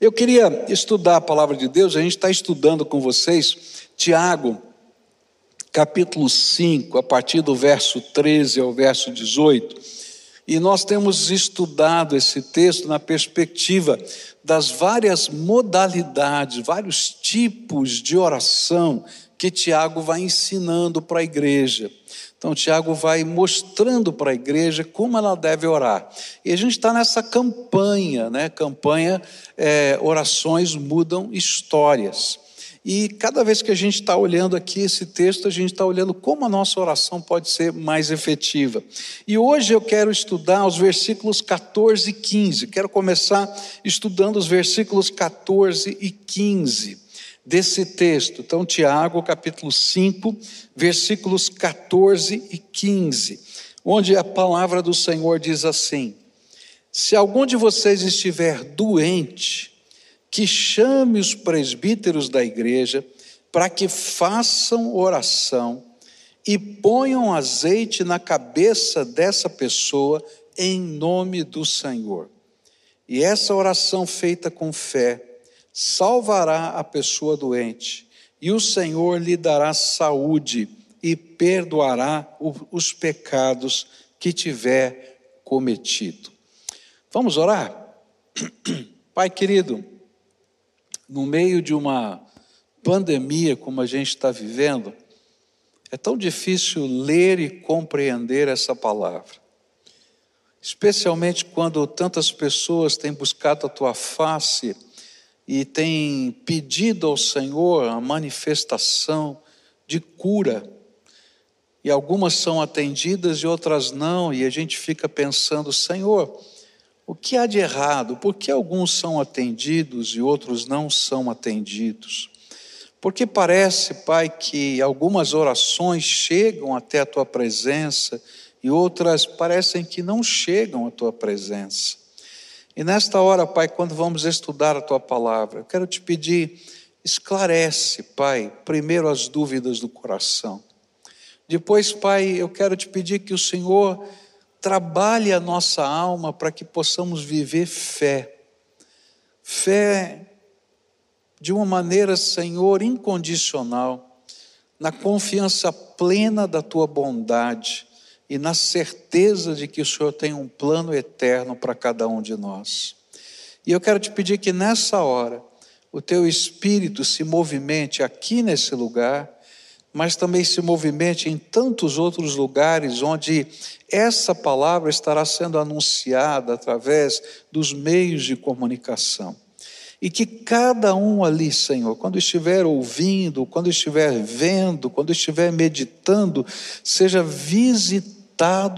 Eu queria estudar a palavra de Deus, a gente está estudando com vocês Tiago, capítulo 5, a partir do verso 13 ao verso 18. E nós temos estudado esse texto na perspectiva das várias modalidades, vários tipos de oração que Tiago vai ensinando para a igreja. Então, Tiago vai mostrando para a igreja como ela deve orar. E a gente está nessa campanha, né? Campanha é, Orações Mudam Histórias. E cada vez que a gente está olhando aqui esse texto, a gente está olhando como a nossa oração pode ser mais efetiva. E hoje eu quero estudar os versículos 14 e 15. Quero começar estudando os versículos 14 e 15 desse texto. Então, Tiago, capítulo 5, versículos 14 e 15, onde a palavra do Senhor diz assim: Se algum de vocês estiver doente, que chame os presbíteros da igreja para que façam oração e ponham azeite na cabeça dessa pessoa em nome do Senhor. E essa oração feita com fé salvará a pessoa doente, e o Senhor lhe dará saúde e perdoará os pecados que tiver cometido. Vamos orar? Pai querido, no meio de uma pandemia como a gente está vivendo, é tão difícil ler e compreender essa palavra. Especialmente quando tantas pessoas têm buscado a tua face e tem pedido ao Senhor a manifestação de cura. E algumas são atendidas e outras não, e a gente fica pensando, Senhor, o que há de errado? Por que alguns são atendidos e outros não são atendidos? Porque parece, Pai, que algumas orações chegam até a tua presença e outras parecem que não chegam à tua presença. E nesta hora, Pai, quando vamos estudar a tua palavra, eu quero te pedir, esclarece, Pai, primeiro as dúvidas do coração. Depois, Pai, eu quero te pedir que o Senhor trabalhe a nossa alma para que possamos viver fé. Fé de uma maneira, Senhor, incondicional, na confiança plena da tua bondade e na certeza de que o Senhor tem um plano eterno para cada um de nós. E eu quero te pedir que nessa hora o teu espírito se movimente aqui nesse lugar, mas também se movimente em tantos outros lugares onde essa palavra estará sendo anunciada através dos meios de comunicação. E que cada um ali, Senhor, quando estiver ouvindo, quando estiver vendo, quando estiver meditando, seja visitado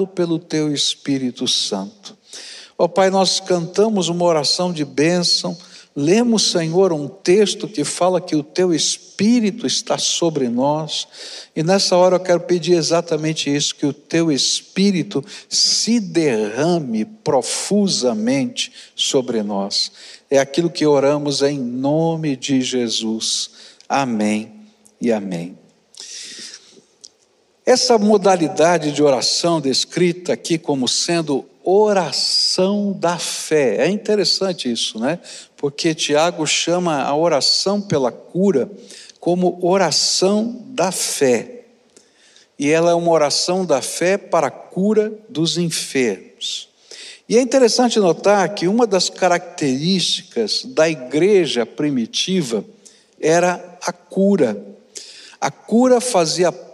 pelo teu Espírito Santo. Ó oh, Pai, nós cantamos uma oração de bênção, lemos, Senhor, um texto que fala que o teu Espírito está sobre nós, e nessa hora eu quero pedir exatamente isso: que o teu Espírito se derrame profusamente sobre nós. É aquilo que oramos em nome de Jesus. Amém e amém. Essa modalidade de oração descrita aqui como sendo oração da fé. É interessante isso, né? Porque Tiago chama a oração pela cura como oração da fé. E ela é uma oração da fé para a cura dos enfermos. E é interessante notar que uma das características da igreja primitiva era a cura. A cura fazia parte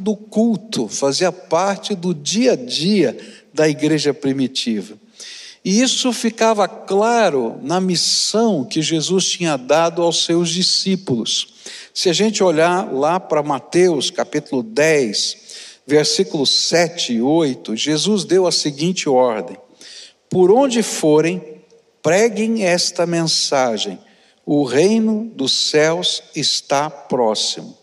do culto, fazia parte do dia a dia da igreja primitiva. E isso ficava claro na missão que Jesus tinha dado aos seus discípulos. Se a gente olhar lá para Mateus capítulo 10, versículos 7 e 8, Jesus deu a seguinte ordem: Por onde forem, preguem esta mensagem: o reino dos céus está próximo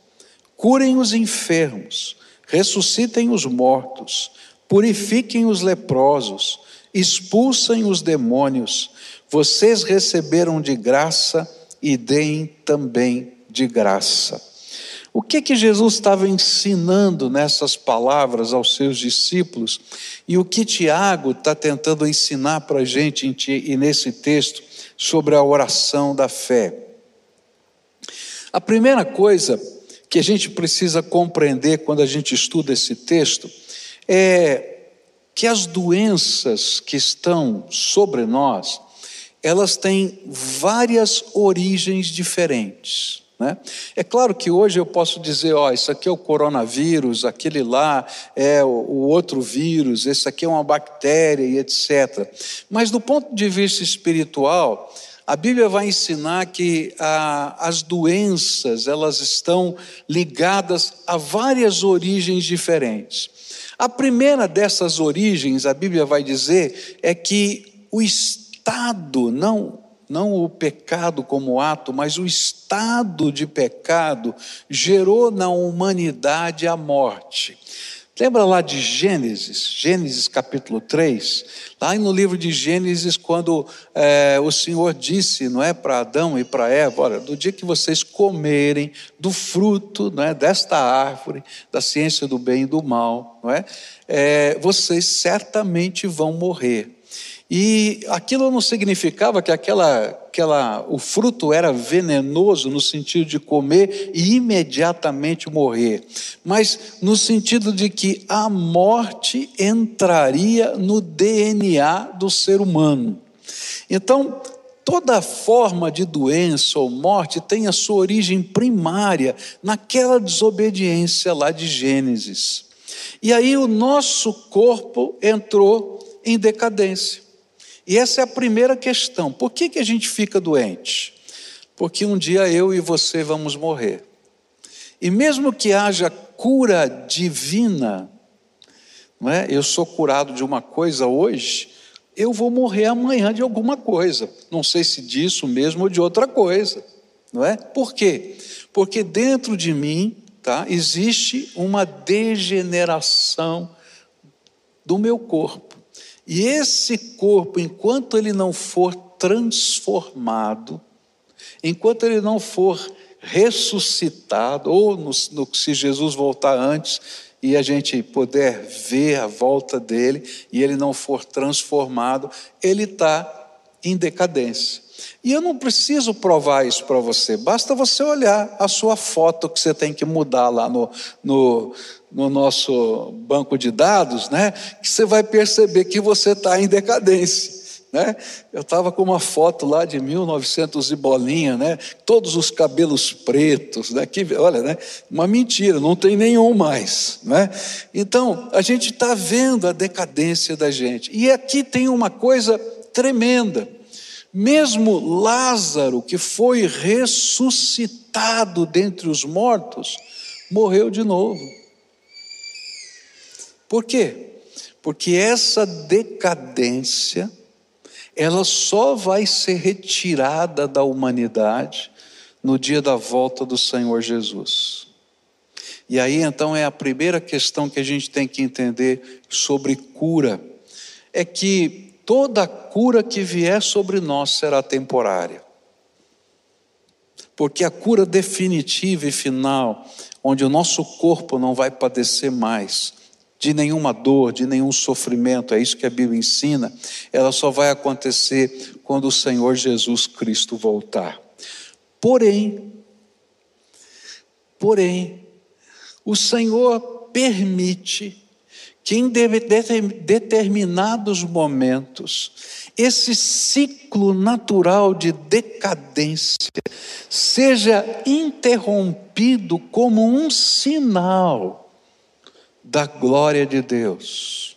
curem os enfermos, ressuscitem os mortos, purifiquem os leprosos, expulsem os demônios. Vocês receberam de graça e deem também de graça. O que que Jesus estava ensinando nessas palavras aos seus discípulos e o que Tiago está tentando ensinar para a gente e nesse texto sobre a oração da fé. A primeira coisa que a gente precisa compreender quando a gente estuda esse texto é que as doenças que estão sobre nós, elas têm várias origens diferentes. Né? É claro que hoje eu posso dizer, ó, isso aqui é o coronavírus, aquele lá é o outro vírus, esse aqui é uma bactéria e etc. Mas do ponto de vista espiritual, a Bíblia vai ensinar que as doenças elas estão ligadas a várias origens diferentes. A primeira dessas origens, a Bíblia vai dizer, é que o estado, não, não o pecado como ato, mas o estado de pecado gerou na humanidade a morte. Lembra lá de Gênesis, Gênesis capítulo 3? Lá no livro de Gênesis, quando é, o Senhor disse, não é, para Adão e para Eva: olha, do dia que vocês comerem do fruto não é, desta árvore, da ciência do bem e do mal, não é, é vocês certamente vão morrer. E aquilo não significava que aquela, aquela, o fruto era venenoso no sentido de comer e imediatamente morrer, mas no sentido de que a morte entraria no DNA do ser humano. Então, toda forma de doença ou morte tem a sua origem primária naquela desobediência lá de Gênesis. E aí o nosso corpo entrou em decadência. E essa é a primeira questão. Por que, que a gente fica doente? Porque um dia eu e você vamos morrer. E mesmo que haja cura divina, não é? eu sou curado de uma coisa hoje, eu vou morrer amanhã de alguma coisa. Não sei se disso mesmo ou de outra coisa. Não é? Por quê? Porque dentro de mim tá, existe uma degeneração do meu corpo. E esse corpo, enquanto ele não for transformado, enquanto ele não for ressuscitado, ou no, no, se Jesus voltar antes e a gente puder ver a volta dele e ele não for transformado, ele está em decadência. E eu não preciso provar isso para você, basta você olhar a sua foto que você tem que mudar lá no, no, no nosso banco de dados, né, que você vai perceber que você está em decadência. Né? Eu estava com uma foto lá de 1900 e bolinha, né? todos os cabelos pretos, né? que, olha, né? uma mentira, não tem nenhum mais. Né? Então, a gente está vendo a decadência da gente. E aqui tem uma coisa tremenda. Mesmo Lázaro, que foi ressuscitado dentre os mortos, morreu de novo. Por quê? Porque essa decadência, ela só vai ser retirada da humanidade no dia da volta do Senhor Jesus. E aí então é a primeira questão que a gente tem que entender sobre cura, é que toda cura que vier sobre nós será temporária. Porque a cura definitiva e final, onde o nosso corpo não vai padecer mais, de nenhuma dor, de nenhum sofrimento, é isso que a Bíblia ensina, ela só vai acontecer quando o Senhor Jesus Cristo voltar. Porém, porém, o Senhor permite que em determinados momentos esse ciclo natural de decadência seja interrompido como um sinal da glória de Deus,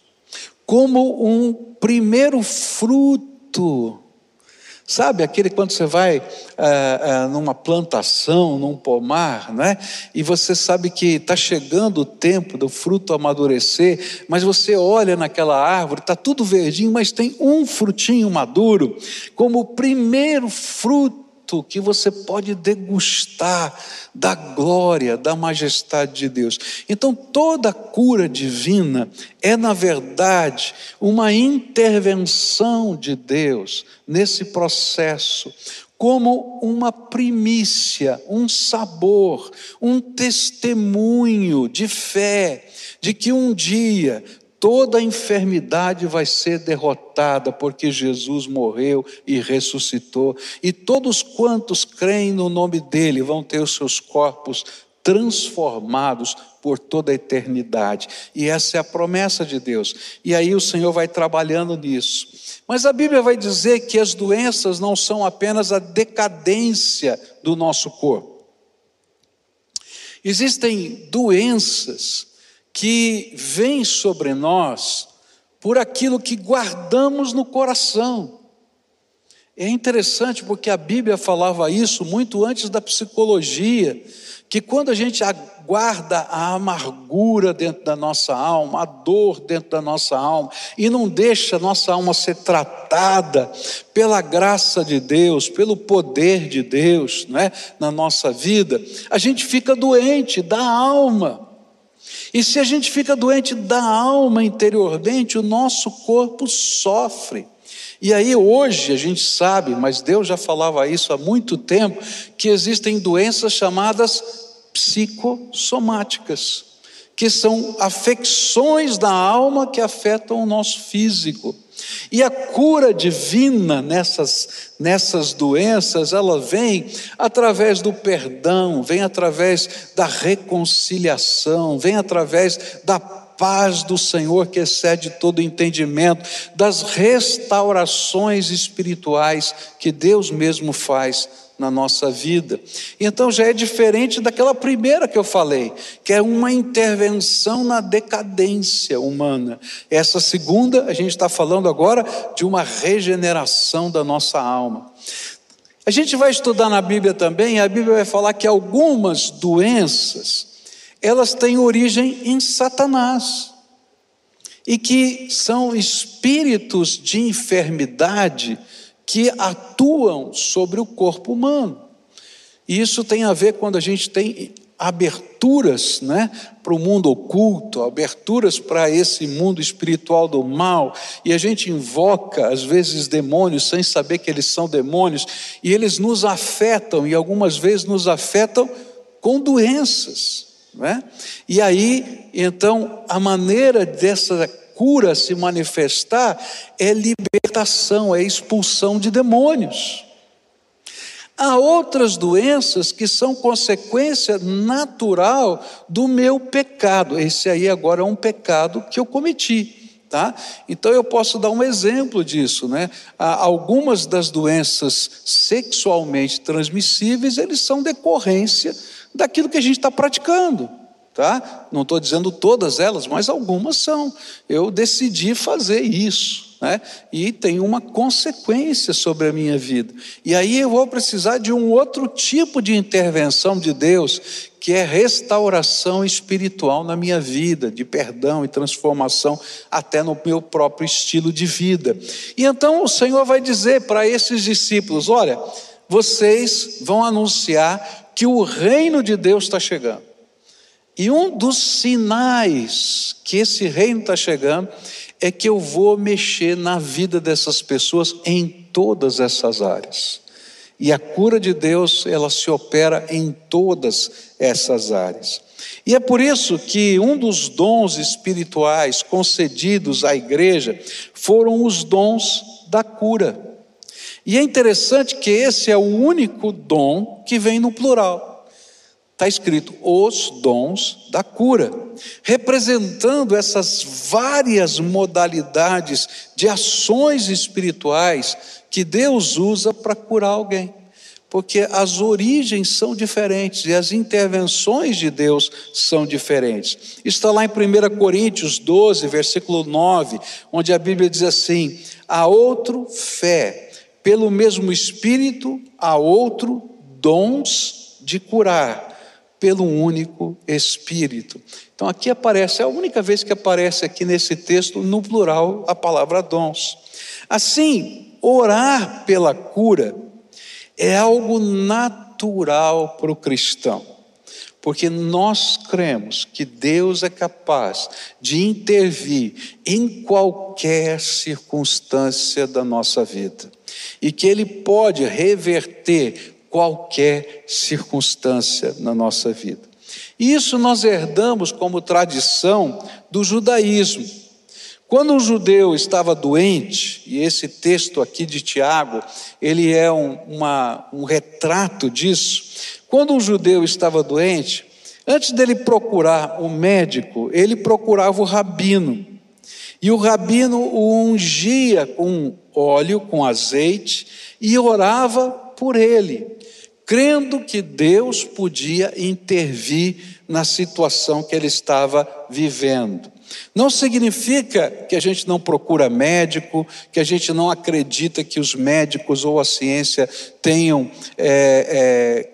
como um primeiro fruto. Sabe aquele quando você vai é, é, numa plantação, num pomar, né? E você sabe que está chegando o tempo do fruto amadurecer, mas você olha naquela árvore, está tudo verdinho, mas tem um frutinho maduro, como o primeiro fruto que você pode degustar da glória, da majestade de Deus. Então, toda cura divina é, na verdade, uma intervenção de Deus nesse processo, como uma primícia, um sabor, um testemunho de fé, de que um dia toda enfermidade vai ser derrotada, porque Jesus morreu e ressuscitou, e todos quantos creem no nome dele vão ter os seus corpos transformados por toda a eternidade. E essa é a promessa de Deus. E aí o Senhor vai trabalhando nisso. Mas a Bíblia vai dizer que as doenças não são apenas a decadência do nosso corpo. Existem doenças que vêm sobre nós por aquilo que guardamos no coração. É interessante porque a Bíblia falava isso muito antes da psicologia, que quando a gente guarda a amargura dentro da nossa alma, a dor dentro da nossa alma, e não deixa a nossa alma ser tratada pela graça de Deus, pelo poder de Deus né, na nossa vida, a gente fica doente da alma. E se a gente fica doente da alma interiormente, o nosso corpo sofre. E aí hoje a gente sabe, mas Deus já falava isso há muito tempo, que existem doenças chamadas psicossomáticas, que são afecções da alma que afetam o nosso físico. E a cura divina nessas, nessas doenças, ela vem através do perdão, vem através da reconciliação, vem através da paz do Senhor que excede todo entendimento, das restaurações espirituais que Deus mesmo faz na nossa vida. Então já é diferente daquela primeira que eu falei, que é uma intervenção na decadência humana. Essa segunda, a gente está falando agora de uma regeneração da nossa alma. A gente vai estudar na Bíblia também, a Bíblia vai falar que algumas doenças, elas têm origem em Satanás. E que são espíritos de enfermidade que atuam sobre o corpo humano. E isso tem a ver quando a gente tem aberturas né, para o mundo oculto, aberturas para esse mundo espiritual do mal, e a gente invoca, às vezes, demônios sem saber que eles são demônios, e eles nos afetam, e algumas vezes nos afetam com doenças. Né? E aí, então, a maneira dessa cura se manifestar é libertação, é expulsão de demônios. Há outras doenças que são consequência natural do meu pecado. Esse aí agora é um pecado que eu cometi. Tá? Então eu posso dar um exemplo disso, né? Algumas das doenças sexualmente transmissíveis, eles são decorrência daquilo que a gente está praticando tá? Não estou dizendo todas elas, mas algumas são. Eu decidi fazer isso, né? E tem uma consequência sobre a minha vida. E aí eu vou precisar de um outro tipo de intervenção de Deus, que é restauração espiritual na minha vida, de perdão e transformação até no meu próprio estilo de vida. E então o Senhor vai dizer para esses discípulos: olha, vocês vão anunciar que o reino de Deus está chegando. E um dos sinais que esse reino está chegando é que eu vou mexer na vida dessas pessoas em todas essas áreas. E a cura de Deus, ela se opera em todas essas áreas. E é por isso que um dos dons espirituais concedidos à igreja foram os dons da cura. E é interessante que esse é o único dom que vem no plural está escrito os dons da cura, representando essas várias modalidades de ações espirituais que Deus usa para curar alguém. Porque as origens são diferentes e as intervenções de Deus são diferentes. Está lá em 1 Coríntios 12, versículo 9, onde a Bíblia diz assim: há outro fé, pelo mesmo Espírito, há outro dons de curar pelo único Espírito. Então aqui aparece, é a única vez que aparece aqui nesse texto, no plural, a palavra dons. Assim, orar pela cura é algo natural para o cristão, porque nós cremos que Deus é capaz de intervir em qualquer circunstância da nossa vida e que Ele pode reverter qualquer circunstância na nossa vida. Isso nós herdamos como tradição do judaísmo. Quando um judeu estava doente, e esse texto aqui de Tiago, ele é um, uma, um retrato disso. Quando um judeu estava doente, antes dele procurar o médico, ele procurava o rabino. E o rabino o ungia com óleo, com azeite, e orava por ele, crendo que Deus podia intervir na situação que ele estava vivendo. Não significa que a gente não procura médico, que a gente não acredita que os médicos ou a ciência tenham é, é,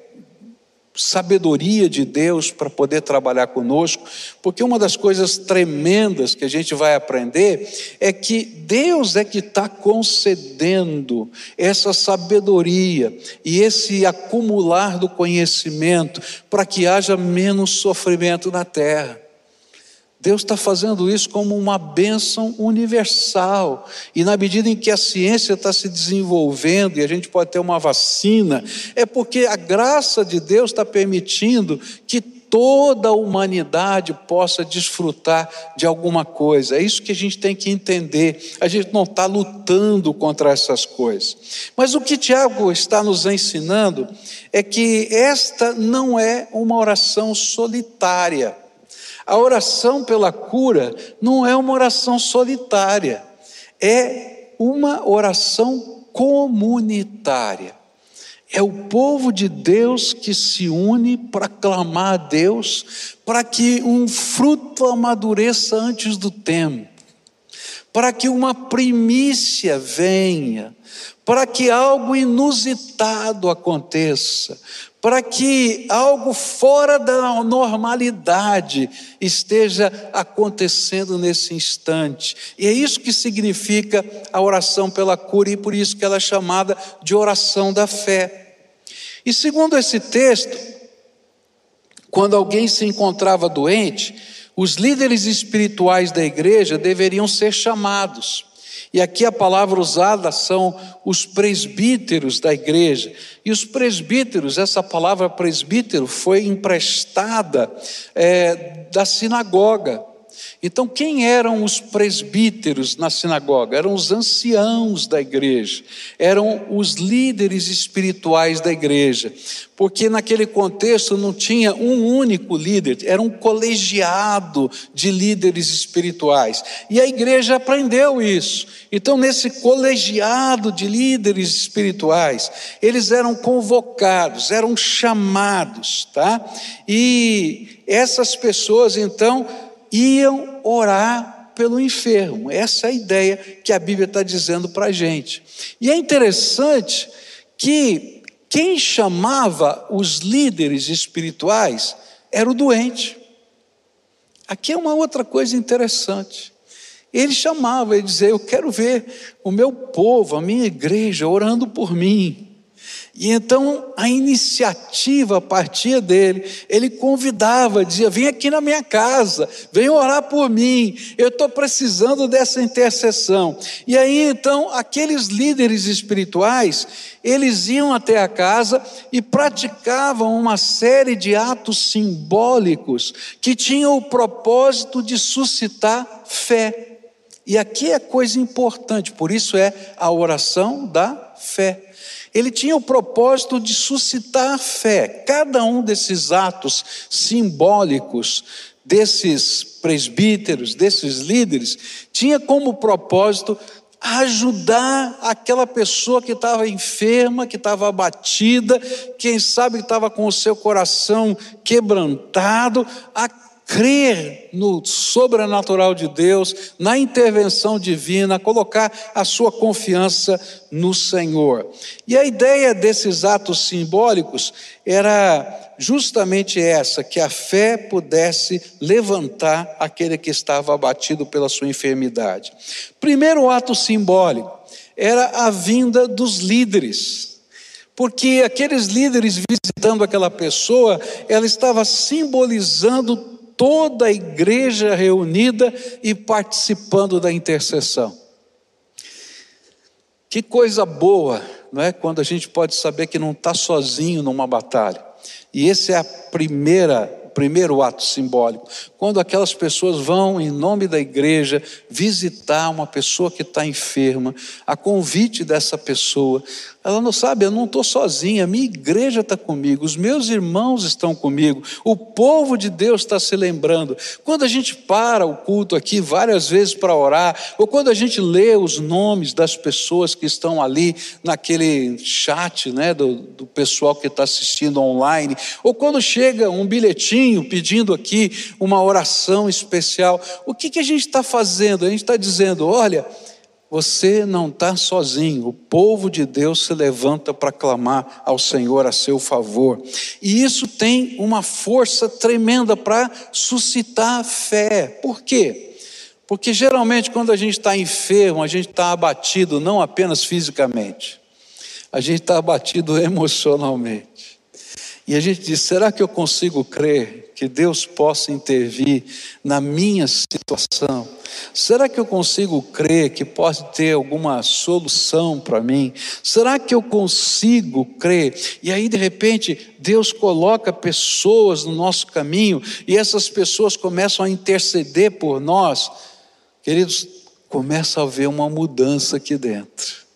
sabedoria de Deus para poder trabalhar conosco, porque uma das coisas tremendas que a gente vai aprender é que Deus é que está concedendo essa sabedoria e esse acumular do conhecimento para que haja menos sofrimento na terra. Deus está fazendo isso como uma bênção universal. E na medida em que a ciência está se desenvolvendo e a gente pode ter uma vacina, é porque a graça de Deus está permitindo que toda a humanidade possa desfrutar de alguma coisa. É isso que a gente tem que entender. A gente não está lutando contra essas coisas. Mas o que Tiago está nos ensinando é que esta não é uma oração solitária. A oração pela cura não é uma oração solitária, é uma oração comunitária. É o povo de Deus que se une para clamar a Deus, para que um fruto amadureça antes do tempo, para que uma primícia venha, para que algo inusitado aconteça, para que algo fora da normalidade esteja acontecendo nesse instante. E é isso que significa a oração pela cura, e por isso que ela é chamada de oração da fé. E segundo esse texto, quando alguém se encontrava doente, os líderes espirituais da igreja deveriam ser chamados. E aqui a palavra usada são os presbíteros da igreja. E os presbíteros, essa palavra presbítero foi emprestada é, da sinagoga. Então, quem eram os presbíteros na sinagoga? Eram os anciãos da igreja, eram os líderes espirituais da igreja, porque naquele contexto não tinha um único líder, era um colegiado de líderes espirituais. E a igreja aprendeu isso. Então, nesse colegiado de líderes espirituais, eles eram convocados, eram chamados, tá? E essas pessoas, então, iam orar pelo enfermo. Essa é a ideia que a Bíblia está dizendo para a gente. E é interessante que quem chamava os líderes espirituais era o doente. Aqui é uma outra coisa interessante. Ele chamava, ele dizia: Eu quero ver o meu povo, a minha igreja, orando por mim. E então a iniciativa partia dele, ele convidava, dizia: Vem aqui na minha casa, vem orar por mim, eu estou precisando dessa intercessão. E aí então aqueles líderes espirituais, eles iam até a casa e praticavam uma série de atos simbólicos que tinham o propósito de suscitar fé. E aqui é coisa importante, por isso é a oração da fé. Ele tinha o propósito de suscitar fé. Cada um desses atos simbólicos, desses presbíteros, desses líderes, tinha como propósito ajudar aquela pessoa que estava enferma, que estava abatida, quem sabe estava com o seu coração quebrantado, a crer no sobrenatural de Deus, na intervenção divina, colocar a sua confiança no Senhor. E a ideia desses atos simbólicos era justamente essa: que a fé pudesse levantar aquele que estava abatido pela sua enfermidade. Primeiro ato simbólico era a vinda dos líderes porque aqueles líderes visitando aquela pessoa, ela estava simbolizando toda a igreja reunida e participando da intercessão. Que coisa boa, não é? Quando a gente pode saber que não está sozinho numa batalha. E esse é a primeira primeiro ato simbólico, quando aquelas pessoas vão, em nome da igreja, visitar uma pessoa que está enferma, a convite dessa pessoa, ela não sabe, eu não estou sozinha, a minha igreja está comigo, os meus irmãos estão comigo, o povo de Deus está se lembrando. Quando a gente para o culto aqui várias vezes para orar, ou quando a gente lê os nomes das pessoas que estão ali naquele chat né, do, do pessoal que está assistindo online, ou quando chega um bilhetinho pedindo aqui uma oração especial, o que, que a gente está fazendo? A gente está dizendo: olha você não está sozinho, o povo de Deus se levanta para clamar ao Senhor a seu favor. E isso tem uma força tremenda para suscitar fé. Por quê? Porque geralmente, quando a gente está enfermo, a gente está abatido não apenas fisicamente, a gente está abatido emocionalmente. E a gente diz: será que eu consigo crer que Deus possa intervir na minha situação? Será que eu consigo crer que pode ter alguma solução para mim? Será que eu consigo crer? E aí, de repente, Deus coloca pessoas no nosso caminho e essas pessoas começam a interceder por nós. Queridos, começa a haver uma mudança aqui dentro.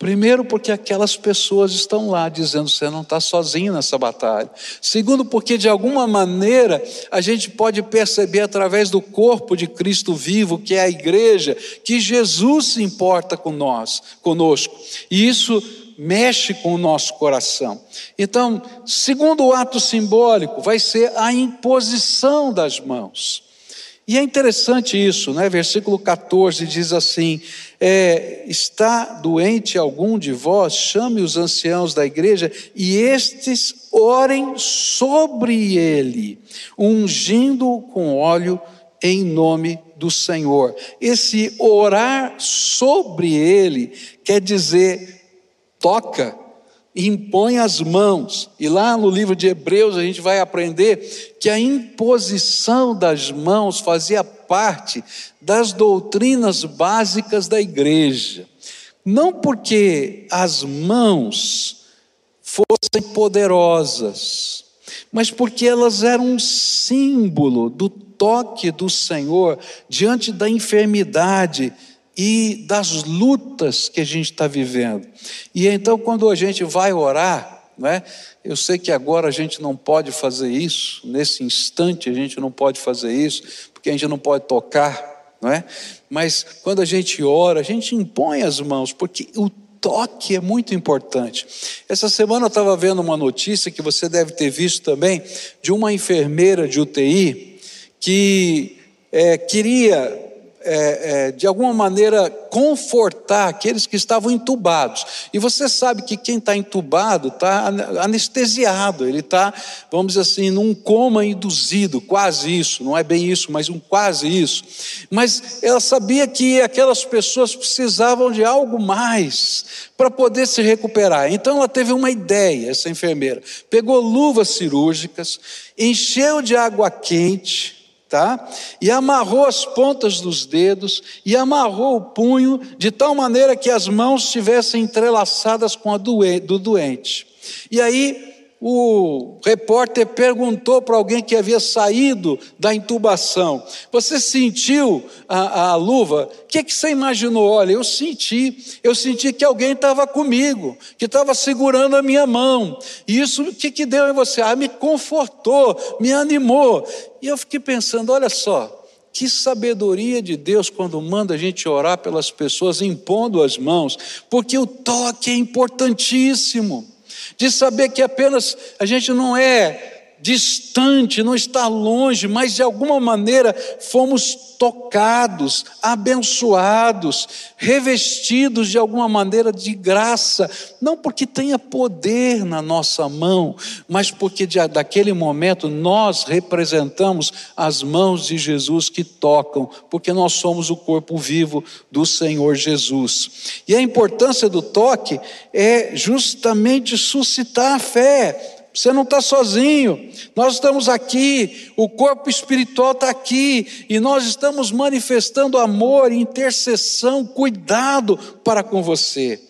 Primeiro, porque aquelas pessoas estão lá dizendo você não está sozinho nessa batalha. Segundo, porque de alguma maneira a gente pode perceber através do corpo de Cristo vivo, que é a igreja, que Jesus se importa com nós, conosco. E isso mexe com o nosso coração. Então, segundo ato simbólico, vai ser a imposição das mãos. E é interessante isso, né? Versículo 14 diz assim: é, Está doente algum de vós? Chame os anciãos da igreja e estes orem sobre ele, ungindo com óleo em nome do Senhor. Esse orar sobre ele quer dizer toca impõe as mãos. E lá no livro de Hebreus a gente vai aprender que a imposição das mãos fazia parte das doutrinas básicas da igreja. Não porque as mãos fossem poderosas, mas porque elas eram um símbolo do toque do Senhor diante da enfermidade e das lutas que a gente está vivendo. E então, quando a gente vai orar, né, eu sei que agora a gente não pode fazer isso, nesse instante a gente não pode fazer isso, porque a gente não pode tocar, não é? Mas quando a gente ora, a gente impõe as mãos, porque o toque é muito importante. Essa semana eu estava vendo uma notícia que você deve ter visto também, de uma enfermeira de UTI que é, queria é, é, de alguma maneira, confortar aqueles que estavam entubados. E você sabe que quem está entubado está anestesiado, ele está, vamos dizer assim, num coma induzido, quase isso, não é bem isso, mas um quase isso. Mas ela sabia que aquelas pessoas precisavam de algo mais para poder se recuperar. Então ela teve uma ideia, essa enfermeira. Pegou luvas cirúrgicas, encheu de água quente, tá? E amarrou as pontas dos dedos e amarrou o punho de tal maneira que as mãos estivessem entrelaçadas com a do doente. E aí o repórter perguntou para alguém que havia saído da intubação: Você sentiu a, a luva? O que, que você imaginou? Olha, eu senti, eu senti que alguém estava comigo, que estava segurando a minha mão. E isso, o que, que deu em você? Ah, me confortou, me animou. E eu fiquei pensando: olha só, que sabedoria de Deus quando manda a gente orar pelas pessoas impondo as mãos, porque o toque é importantíssimo de saber que apenas a gente não é distante, não está longe, mas de alguma maneira fomos tocados, abençoados, revestidos de alguma maneira de graça, não porque tenha poder na nossa mão, mas porque de, daquele momento nós representamos as mãos de Jesus que tocam, porque nós somos o corpo vivo do Senhor Jesus. E a importância do toque é justamente suscitar a fé você não está sozinho, nós estamos aqui, o corpo espiritual está aqui, e nós estamos manifestando amor, intercessão, cuidado para com você.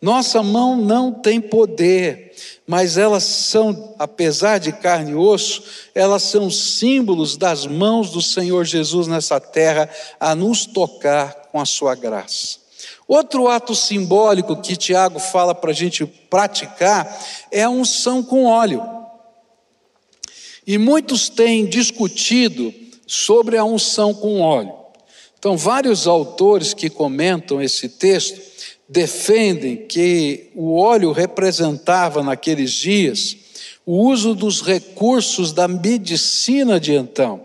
Nossa mão não tem poder, mas elas são, apesar de carne e osso, elas são símbolos das mãos do Senhor Jesus nessa terra a nos tocar com a sua graça. Outro ato simbólico que Tiago fala para a gente praticar é a unção com óleo. E muitos têm discutido sobre a unção com óleo. Então, vários autores que comentam esse texto defendem que o óleo representava naqueles dias o uso dos recursos da medicina de então,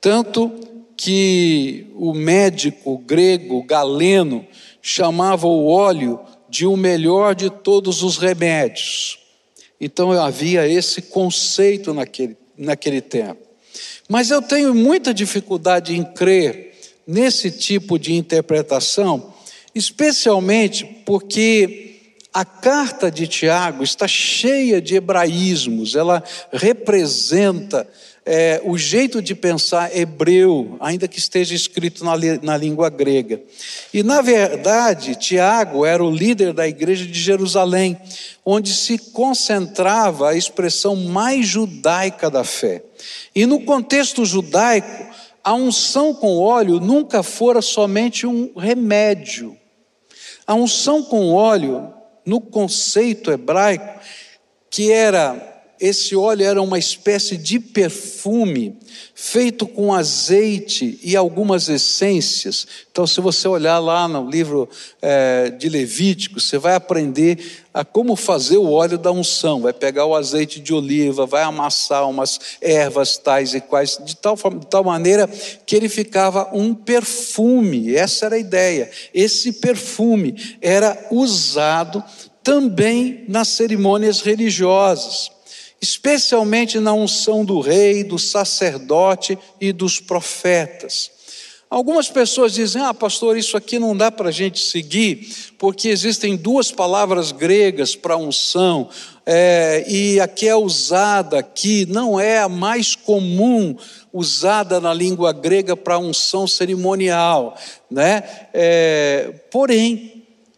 tanto que o médico grego Galeno chamava o óleo de o melhor de todos os remédios. Então havia esse conceito naquele, naquele tempo. Mas eu tenho muita dificuldade em crer nesse tipo de interpretação, especialmente porque a carta de Tiago está cheia de hebraísmos, ela representa é, o jeito de pensar hebreu, ainda que esteja escrito na, na língua grega. E, na verdade, Tiago era o líder da igreja de Jerusalém, onde se concentrava a expressão mais judaica da fé. E no contexto judaico, a unção com óleo nunca fora somente um remédio, a unção com óleo, no conceito hebraico, que era esse óleo era uma espécie de perfume feito com azeite e algumas essências. Então, se você olhar lá no livro é, de Levítico, você vai aprender a como fazer o óleo da unção. Vai pegar o azeite de oliva, vai amassar umas ervas tais e quais, de tal, de tal maneira que ele ficava um perfume. Essa era a ideia. Esse perfume era usado também nas cerimônias religiosas especialmente na unção do rei, do sacerdote e dos profetas. Algumas pessoas dizem: Ah, pastor, isso aqui não dá para a gente seguir, porque existem duas palavras gregas para unção, é, e a que é usada aqui não é a mais comum usada na língua grega para unção cerimonial, né? É, porém,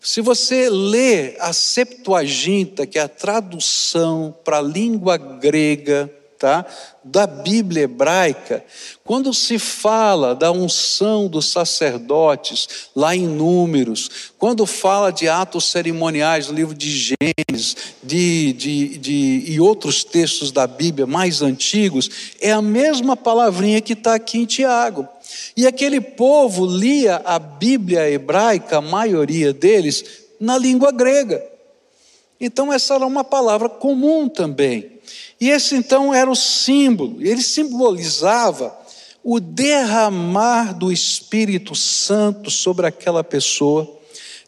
se você lê a Septuaginta, que é a tradução para a língua grega, tá? da Bíblia hebraica, quando se fala da unção dos sacerdotes, lá em Números, quando fala de atos cerimoniais no livro de Gênesis de, de, de, e outros textos da Bíblia mais antigos, é a mesma palavrinha que está aqui em Tiago. E aquele povo lia a Bíblia hebraica, a maioria deles, na língua grega. Então, essa era uma palavra comum também. E esse então era o símbolo, ele simbolizava o derramar do Espírito Santo sobre aquela pessoa,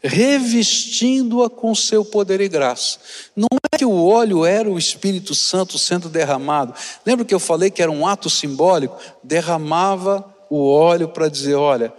revestindo-a com seu poder e graça. Não é que o óleo era o Espírito Santo sendo derramado. Lembra que eu falei que era um ato simbólico? Derramava o óleo para dizer: olha,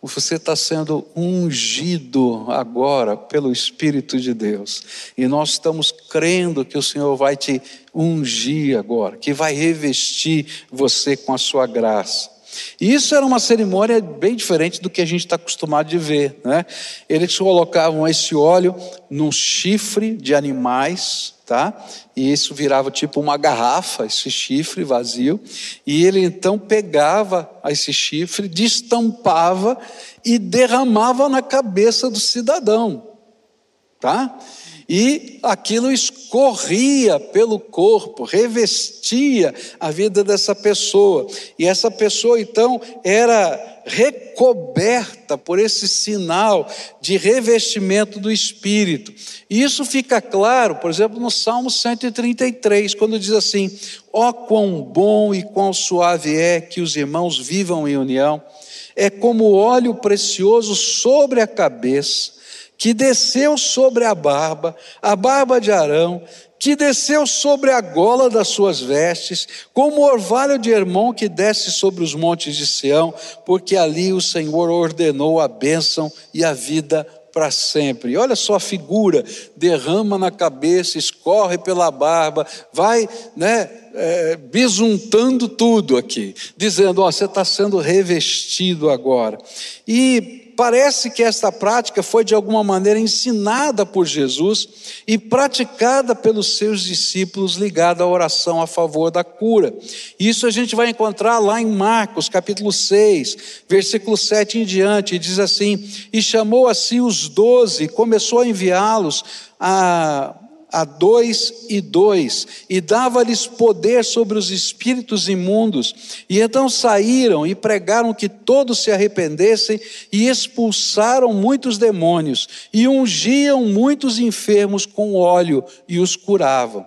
você está sendo ungido agora pelo Espírito de Deus. E nós estamos crendo que o Senhor vai te ungir agora, que vai revestir você com a sua graça. E isso era uma cerimônia bem diferente do que a gente está acostumado de ver. Né? Eles colocavam esse óleo num chifre de animais, tá? E isso virava tipo uma garrafa, esse chifre vazio, e ele então pegava esse chifre, destampava e derramava na cabeça do cidadão, tá? E aquilo escorria pelo corpo, revestia a vida dessa pessoa. E essa pessoa então era recoberta por esse sinal de revestimento do Espírito. E isso fica claro, por exemplo, no Salmo 133, quando diz assim: Ó oh, quão bom e quão suave é que os irmãos vivam em união, é como óleo precioso sobre a cabeça, que desceu sobre a barba, a barba de Arão, que desceu sobre a gola das suas vestes, como o orvalho de Hermon que desce sobre os montes de Sião, porque ali o Senhor ordenou a bênção e a vida para sempre. Olha só a figura, derrama na cabeça, escorre pela barba, vai, né, é, bisuntando tudo aqui, dizendo: ó, você está sendo revestido agora. E parece que esta prática foi de alguma maneira ensinada por Jesus e praticada pelos seus discípulos ligada à oração a favor da cura. Isso a gente vai encontrar lá em Marcos, capítulo 6, versículo 7 em diante, diz assim: "E chamou assim os doze, começou a enviá-los a a dois e dois, e dava-lhes poder sobre os espíritos imundos. E então saíram e pregaram que todos se arrependessem e expulsaram muitos demônios, e ungiam muitos enfermos com óleo e os curavam.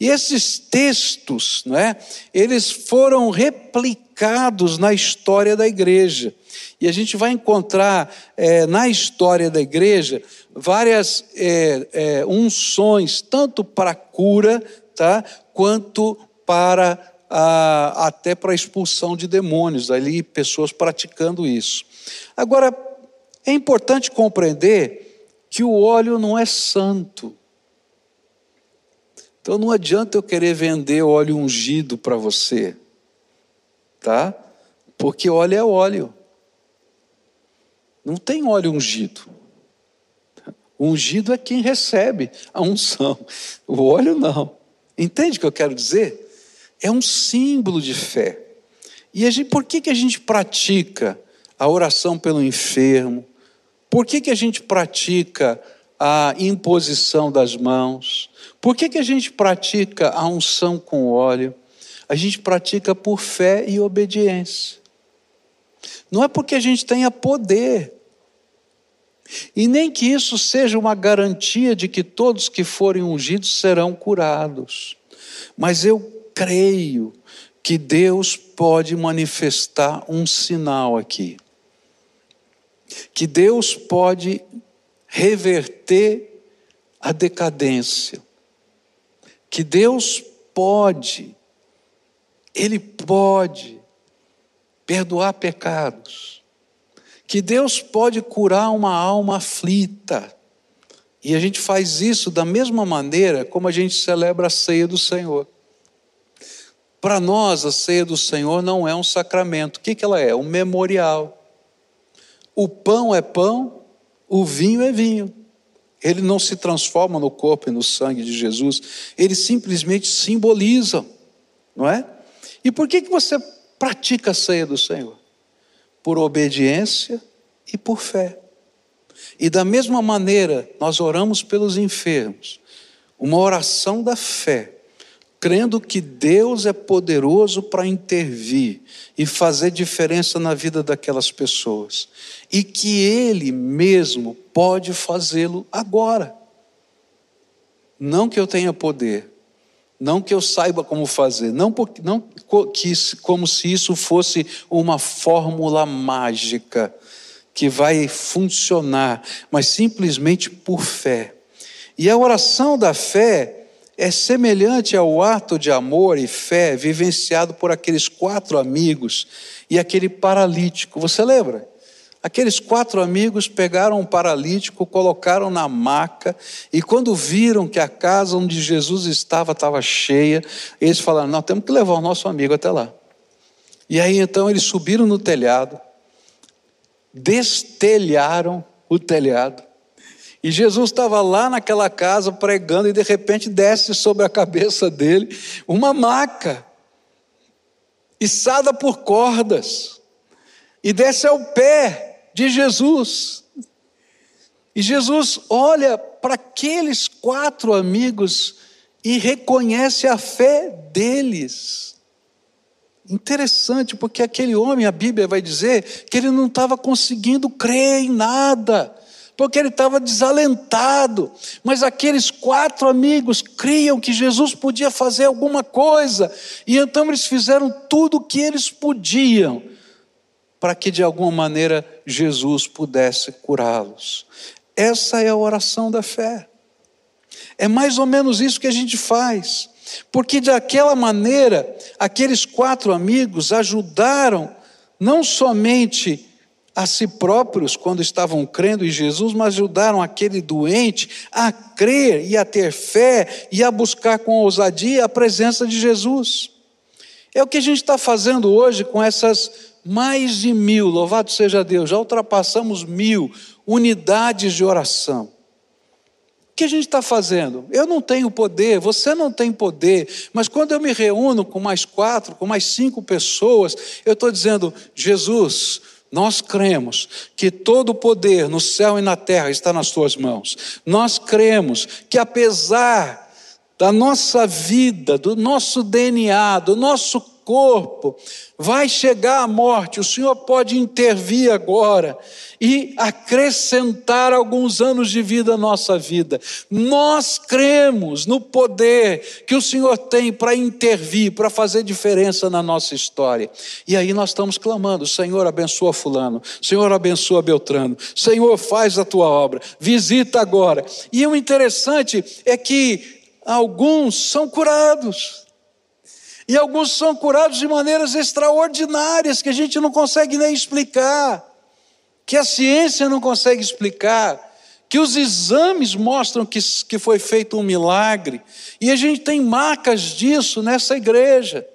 E esses textos, não é, eles foram replicados na história da igreja. E a gente vai encontrar é, na história da igreja várias é, é, unções, tanto para cura, tá, quanto para a, até para a expulsão de demônios, ali pessoas praticando isso. Agora, é importante compreender que o óleo não é santo. Então não adianta eu querer vender óleo ungido para você, tá? Porque óleo é óleo. Não tem óleo ungido. O ungido é quem recebe a unção. O óleo não. Entende o que eu quero dizer? É um símbolo de fé. E gente, por que, que a gente pratica a oração pelo enfermo? Por que, que a gente pratica a imposição das mãos? Por que, que a gente pratica a unção com óleo? A gente pratica por fé e obediência. Não é porque a gente tenha poder, e nem que isso seja uma garantia de que todos que forem ungidos serão curados. Mas eu creio que Deus pode manifestar um sinal aqui. Que Deus pode reverter a decadência. Que Deus pode, Ele pode perdoar pecados que Deus pode curar uma alma aflita. E a gente faz isso da mesma maneira como a gente celebra a ceia do Senhor. Para nós, a ceia do Senhor não é um sacramento. O que, que ela é? Um memorial. O pão é pão, o vinho é vinho. Ele não se transforma no corpo e no sangue de Jesus, ele simplesmente simboliza, não é? E por que, que você pratica a ceia do Senhor? Por obediência e por fé. E da mesma maneira, nós oramos pelos enfermos, uma oração da fé, crendo que Deus é poderoso para intervir e fazer diferença na vida daquelas pessoas, e que Ele mesmo pode fazê-lo agora. Não que eu tenha poder, não que eu saiba como fazer, não, porque, não que, como se isso fosse uma fórmula mágica que vai funcionar, mas simplesmente por fé. E a oração da fé é semelhante ao ato de amor e fé vivenciado por aqueles quatro amigos e aquele paralítico. Você lembra? Aqueles quatro amigos pegaram um paralítico, colocaram na maca, e quando viram que a casa onde Jesus estava estava cheia, eles falaram: Não, temos que levar o nosso amigo até lá. E aí então eles subiram no telhado, destelharam o telhado, e Jesus estava lá naquela casa pregando, e de repente desce sobre a cabeça dele uma maca, içada por cordas, e desce ao pé de Jesus. E Jesus olha para aqueles quatro amigos e reconhece a fé deles. Interessante, porque aquele homem, a Bíblia vai dizer que ele não estava conseguindo crer em nada, porque ele estava desalentado. Mas aqueles quatro amigos criam que Jesus podia fazer alguma coisa, e então eles fizeram tudo o que eles podiam para que de alguma maneira Jesus pudesse curá-los. Essa é a oração da fé. É mais ou menos isso que a gente faz. Porque daquela maneira, aqueles quatro amigos ajudaram não somente a si próprios quando estavam crendo em Jesus, mas ajudaram aquele doente a crer e a ter fé e a buscar com ousadia a presença de Jesus. É o que a gente está fazendo hoje com essas Mais de mil, louvado seja Deus, já ultrapassamos mil unidades de oração. O que a gente está fazendo? Eu não tenho poder, você não tem poder, mas quando eu me reúno com mais quatro, com mais cinco pessoas, eu estou dizendo: Jesus, nós cremos que todo o poder no céu e na terra está nas tuas mãos. Nós cremos que apesar da nossa vida, do nosso DNA, do nosso corpo, vai chegar a morte, o Senhor pode intervir agora e acrescentar alguns anos de vida à nossa vida. Nós cremos no poder que o Senhor tem para intervir, para fazer diferença na nossa história. E aí nós estamos clamando: Senhor, abençoa Fulano, Senhor, abençoa Beltrano, Senhor, faz a tua obra, visita agora. E o interessante é que alguns são curados. E alguns são curados de maneiras extraordinárias que a gente não consegue nem explicar, que a ciência não consegue explicar, que os exames mostram que, que foi feito um milagre, e a gente tem marcas disso nessa igreja.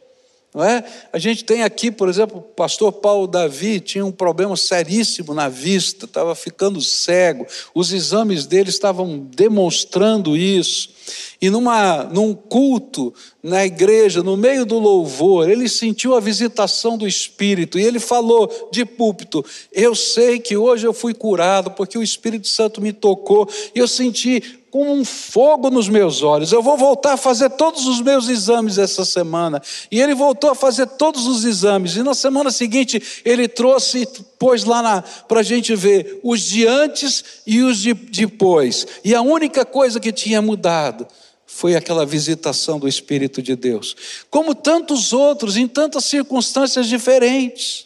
Não é? A gente tem aqui, por exemplo, o pastor Paulo Davi tinha um problema seríssimo na vista, estava ficando cego, os exames dele estavam demonstrando isso. E numa, num culto na igreja, no meio do louvor, ele sentiu a visitação do Espírito e ele falou de púlpito: Eu sei que hoje eu fui curado porque o Espírito Santo me tocou e eu senti com um fogo nos meus olhos. Eu vou voltar a fazer todos os meus exames essa semana. E ele voltou a fazer todos os exames. E na semana seguinte ele trouxe pôs lá para a gente ver os de antes e os de depois. E a única coisa que tinha mudado foi aquela visitação do Espírito de Deus. Como tantos outros, em tantas circunstâncias diferentes.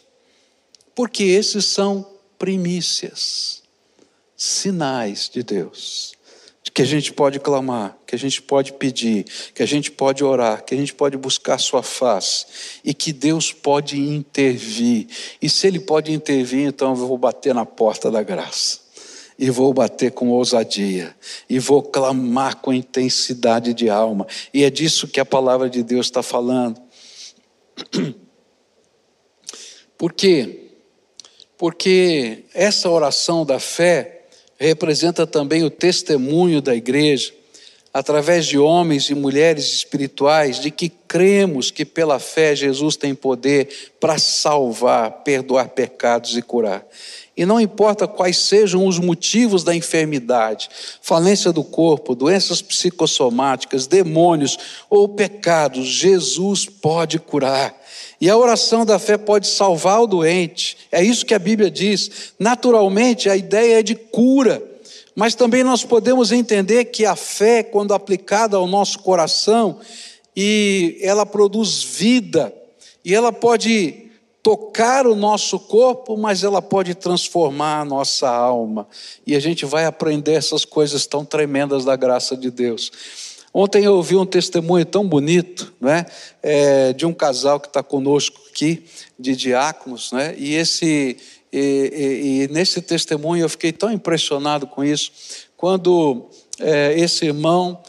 Porque esses são primícias, sinais de Deus que a gente pode clamar, que a gente pode pedir, que a gente pode orar, que a gente pode buscar sua face e que Deus pode intervir. E se Ele pode intervir, então eu vou bater na porta da graça. E vou bater com ousadia, e vou clamar com intensidade de alma, e é disso que a palavra de Deus está falando. Por quê? Porque essa oração da fé, representa também o testemunho da igreja, através de homens e mulheres espirituais, de que cremos que pela fé Jesus tem poder para salvar, perdoar pecados e curar. E não importa quais sejam os motivos da enfermidade, falência do corpo, doenças psicossomáticas, demônios ou pecados, Jesus pode curar. E a oração da fé pode salvar o doente, é isso que a Bíblia diz. Naturalmente, a ideia é de cura, mas também nós podemos entender que a fé, quando aplicada ao nosso coração, e ela produz vida, e ela pode tocar o nosso corpo, mas ela pode transformar a nossa alma. E a gente vai aprender essas coisas tão tremendas da graça de Deus. Ontem eu ouvi um testemunho tão bonito, né, é, de um casal que está conosco aqui, de diáconos, né, e esse e, e, e, nesse testemunho eu fiquei tão impressionado com isso, quando é, esse irmão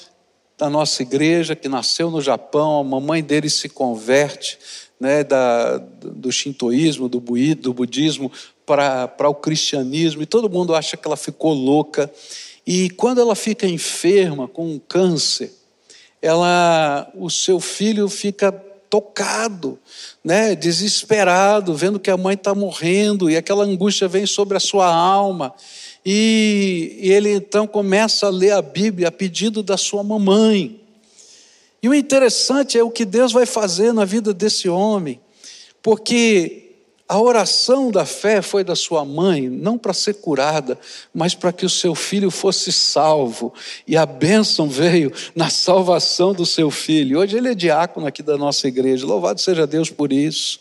da nossa igreja, que nasceu no Japão, a mamãe dele se converte né, da, do shintoísmo, do, do budismo, para o cristianismo, e todo mundo acha que ela ficou louca. E quando ela fica enferma com um câncer, ela, o seu filho fica tocado, né, desesperado, vendo que a mãe está morrendo e aquela angústia vem sobre a sua alma. E, e ele então começa a ler a Bíblia a pedido da sua mamãe. E o interessante é o que Deus vai fazer na vida desse homem, porque a oração da fé foi da sua mãe, não para ser curada, mas para que o seu filho fosse salvo. E a bênção veio na salvação do seu filho. Hoje ele é diácono aqui da nossa igreja. Louvado seja Deus por isso.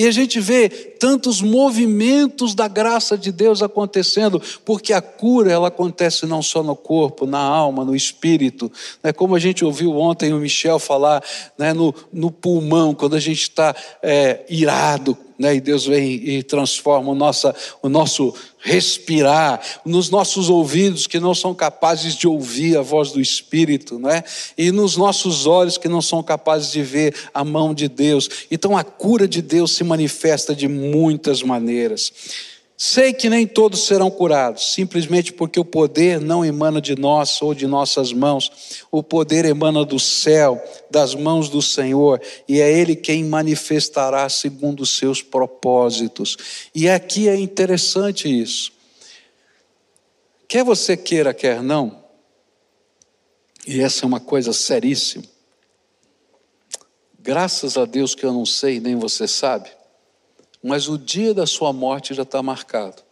E a gente vê tantos movimentos da graça de Deus acontecendo, porque a cura ela acontece não só no corpo, na alma, no espírito. Né? Como a gente ouviu ontem o Michel falar, né? no, no pulmão, quando a gente está é, irado né? e Deus vem e transforma o, nossa, o nosso respirar, nos nossos ouvidos que não são capazes de ouvir a voz do Espírito, não é? E nos nossos olhos que não são capazes de ver a mão de Deus. Então a cura de Deus se manifesta de muitas maneiras. Sei que nem todos serão curados, simplesmente porque o poder não emana de nós ou de nossas mãos, o poder emana do céu, das mãos do Senhor, e é Ele quem manifestará segundo os seus propósitos. E aqui é interessante isso. Quer você queira, quer não, e essa é uma coisa seríssima. Graças a Deus que eu não sei, nem você sabe mas o dia da sua morte já está marcado.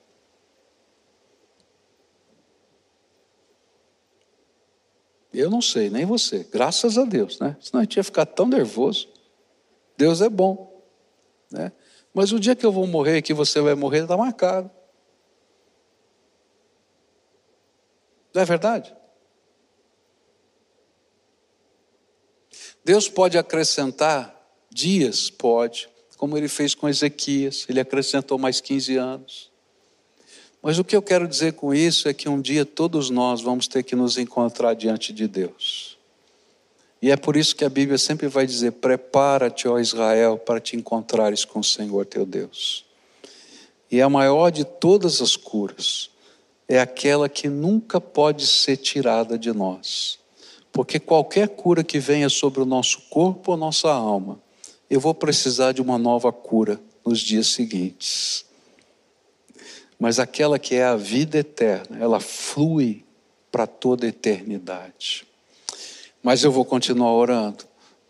Eu não sei, nem você, graças a Deus, né? Senão a gente ia ficar tão nervoso. Deus é bom, né? Mas o dia que eu vou morrer, que você vai morrer, está marcado. Não é verdade? Deus pode acrescentar dias? Pode como ele fez com Ezequias, ele acrescentou mais 15 anos. Mas o que eu quero dizer com isso é que um dia todos nós vamos ter que nos encontrar diante de Deus. E é por isso que a Bíblia sempre vai dizer: prepara-te, ó Israel, para te encontrares com o Senhor teu Deus. E a maior de todas as curas é aquela que nunca pode ser tirada de nós. Porque qualquer cura que venha sobre o nosso corpo ou nossa alma, eu vou precisar de uma nova cura nos dias seguintes. Mas aquela que é a vida eterna, ela flui para toda a eternidade. Mas eu vou continuar orando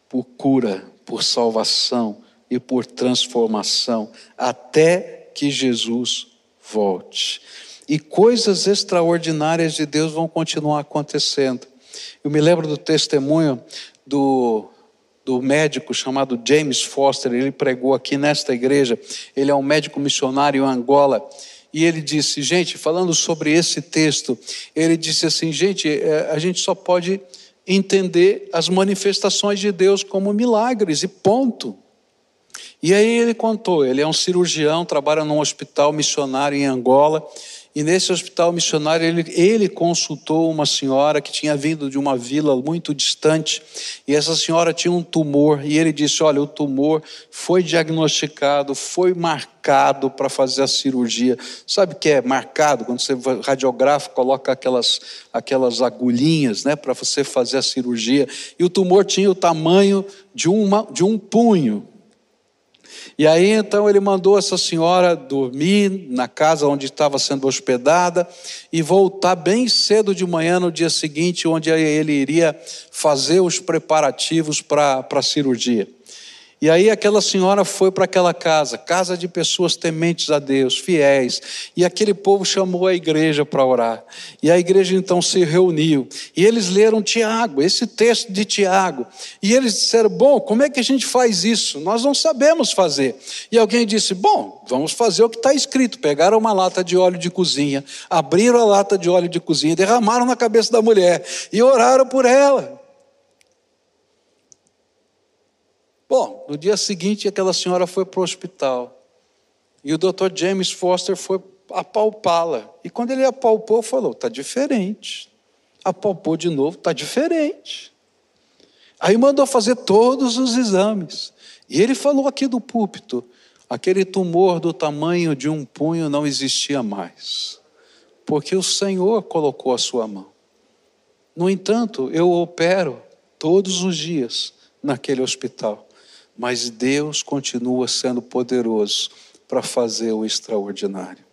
por cura, por salvação e por transformação, até que Jesus volte. E coisas extraordinárias de Deus vão continuar acontecendo. Eu me lembro do testemunho do do médico chamado James Foster, ele pregou aqui nesta igreja, ele é um médico missionário em Angola, e ele disse, gente, falando sobre esse texto, ele disse assim, gente, é, a gente só pode entender as manifestações de Deus como milagres, e ponto. E aí ele contou, ele é um cirurgião, trabalha num hospital missionário em Angola, e nesse hospital missionário, ele, ele consultou uma senhora que tinha vindo de uma vila muito distante, e essa senhora tinha um tumor, e ele disse: Olha, o tumor foi diagnosticado, foi marcado para fazer a cirurgia. Sabe o que é marcado? Quando você radiográfico, coloca aquelas, aquelas agulhinhas né, para você fazer a cirurgia, e o tumor tinha o tamanho de, uma, de um punho. E aí então ele mandou essa senhora dormir na casa onde estava sendo hospedada e voltar bem cedo de manhã no dia seguinte, onde ele iria fazer os preparativos para a cirurgia. E aí aquela senhora foi para aquela casa, casa de pessoas tementes a Deus, fiéis, e aquele povo chamou a igreja para orar. E a igreja então se reuniu, e eles leram Tiago, esse texto de Tiago. E eles disseram: "Bom, como é que a gente faz isso? Nós não sabemos fazer". E alguém disse: "Bom, vamos fazer o que está escrito". Pegaram uma lata de óleo de cozinha, abriram a lata de óleo de cozinha, derramaram na cabeça da mulher e oraram por ela. Bom, no dia seguinte aquela senhora foi para o hospital e o Dr. James Foster foi apalpá-la. E quando ele apalpou, falou: está diferente. Apalpou de novo, está diferente. Aí mandou fazer todos os exames. E ele falou aqui do púlpito: aquele tumor do tamanho de um punho não existia mais, porque o Senhor colocou a sua mão. No entanto, eu opero todos os dias naquele hospital mas Deus continua sendo poderoso para fazer o extraordinário.